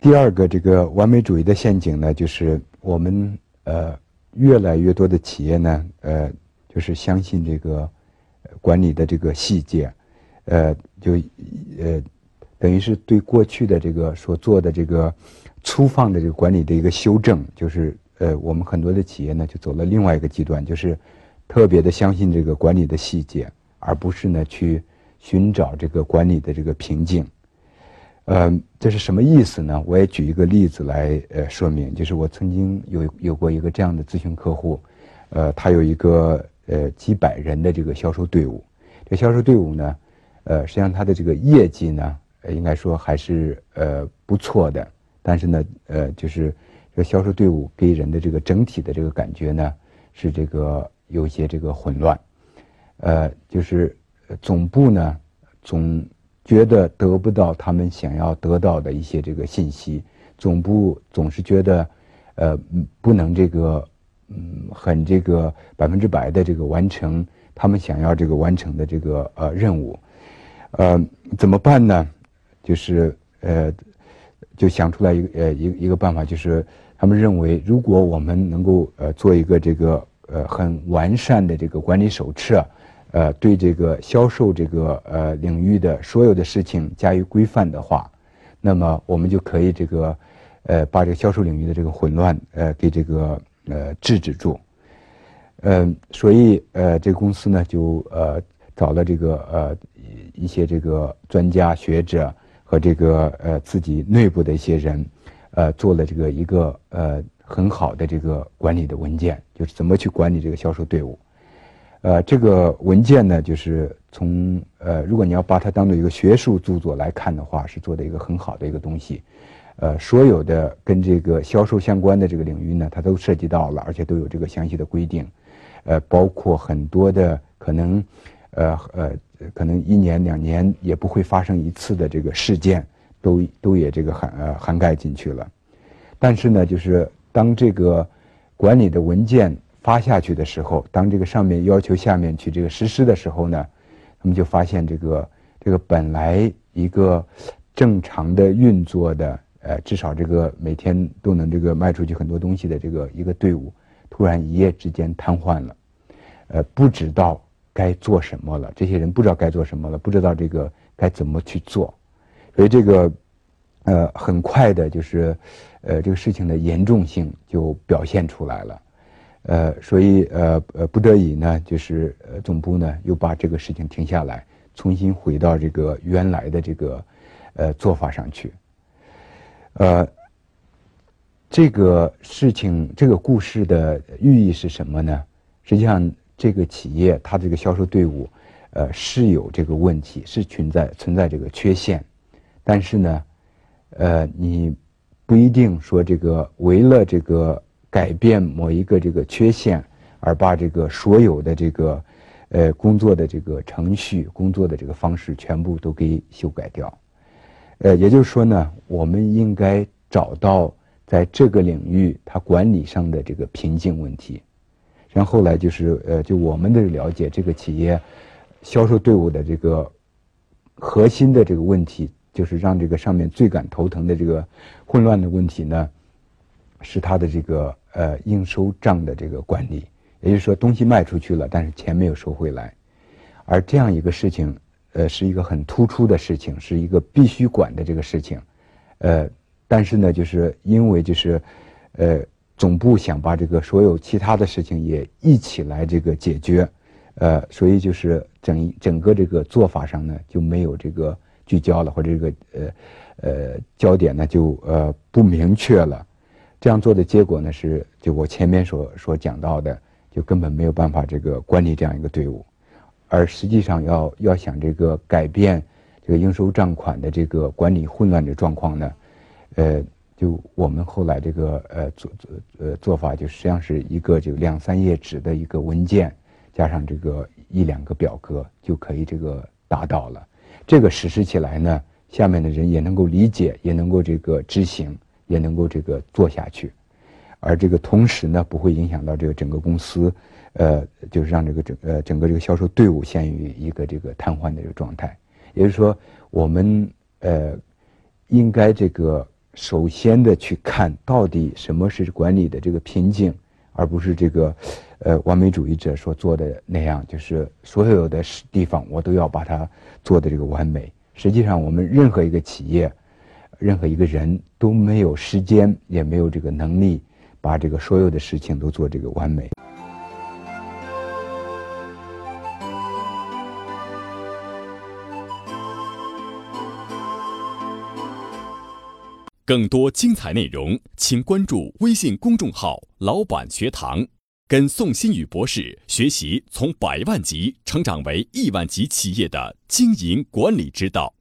第二个这个完美主义的陷阱呢，就是我们呃越来越多的企业呢，呃就是相信这个管理的这个细节，呃就呃等于是对过去的这个所做的这个粗放的这个管理的一个修正，就是呃我们很多的企业呢就走了另外一个极端，就是特别的相信这个管理的细节，而不是呢去寻找这个管理的这个瓶颈。呃，这是什么意思呢？我也举一个例子来呃说明，就是我曾经有有过一个这样的咨询客户，呃，他有一个呃几百人的这个销售队伍，这销售队伍呢，呃，实际上他的这个业绩呢，应该说还是呃不错的，但是呢，呃，就是这个销售队伍给人的这个整体的这个感觉呢，是这个有些这个混乱，呃，就是总部呢总。觉得得不到他们想要得到的一些这个信息，总部总是觉得，呃，不能这个，嗯，很这个百分之百的这个完成他们想要这个完成的这个呃任务，呃，怎么办呢？就是呃，就想出来一个呃一一个办法，就是他们认为，如果我们能够呃做一个这个呃很完善的这个管理手册。呃，对这个销售这个呃领域的所有的事情加以规范的话，那么我们就可以这个呃把这个销售领域的这个混乱呃给这个呃制止住。嗯，所以呃这个公司呢就呃找了这个呃一些这个专家学者和这个呃自己内部的一些人，呃做了这个一个呃很好的这个管理的文件，就是怎么去管理这个销售队伍。呃，这个文件呢，就是从呃，如果你要把它当做一个学术著作来看的话，是做的一个很好的一个东西。呃，所有的跟这个销售相关的这个领域呢，它都涉及到了，而且都有这个详细的规定。呃，包括很多的可能，呃呃，可能一年两年也不会发生一次的这个事件，都都也这个涵呃涵盖进去了。但是呢，就是当这个管理的文件。发下去的时候，当这个上面要求下面去这个实施的时候呢，他们就发现这个这个本来一个正常的运作的，呃，至少这个每天都能这个卖出去很多东西的这个一个队伍，突然一夜之间瘫痪了，呃，不知道该做什么了。这些人不知道该做什么了，不知道这个该怎么去做，所以这个呃，很快的就是，呃，这个事情的严重性就表现出来了。呃，所以呃呃，不得已呢，就是呃总部呢又把这个事情停下来，重新回到这个原来的这个呃做法上去。呃，这个事情这个故事的寓意是什么呢？实际上，这个企业它这个销售队伍呃是有这个问题，是存在存在这个缺陷，但是呢，呃，你不一定说这个为了这个。改变某一个这个缺陷，而把这个所有的这个，呃，工作的这个程序、工作的这个方式全部都给修改掉，呃，也就是说呢，我们应该找到在这个领域它管理上的这个瓶颈问题，然后来就是呃，就我们的了解，这个企业销售队伍的这个核心的这个问题，就是让这个上面最感头疼的这个混乱的问题呢，是它的这个。呃，应收账的这个管理，也就是说，东西卖出去了，但是钱没有收回来，而这样一个事情，呃，是一个很突出的事情，是一个必须管的这个事情，呃，但是呢，就是因为就是，呃，总部想把这个所有其他的事情也一起来这个解决，呃，所以就是整整个这个做法上呢就没有这个聚焦了，或者这个呃呃焦点呢就呃不明确了。这样做的结果呢是，就我前面所所讲到的，就根本没有办法这个管理这样一个队伍，而实际上要要想这个改变这个应收账款的这个管理混乱的状况呢，呃，就我们后来这个呃做做呃做法就实际上是一个就两三页纸的一个文件，加上这个一两个表格就可以这个达到了。这个实施起来呢，下面的人也能够理解，也能够这个执行。也能够这个做下去，而这个同时呢，不会影响到这个整个公司，呃，就是让这个整呃整个这个销售队伍陷于一个这个瘫痪的一个状态。也就是说，我们呃应该这个首先的去看到底什么是管理的这个瓶颈，而不是这个，呃，完美主义者所做的那样，就是所有的地方我都要把它做的这个完美。实际上，我们任何一个企业，任何一个人都没有时间，也没有这个能力，把这个所有的事情都做这个完美。更多精彩内容，请关注微信公众号“老板学堂”，跟宋新宇博士学习从百万级成长为亿万级企业的经营管理之道。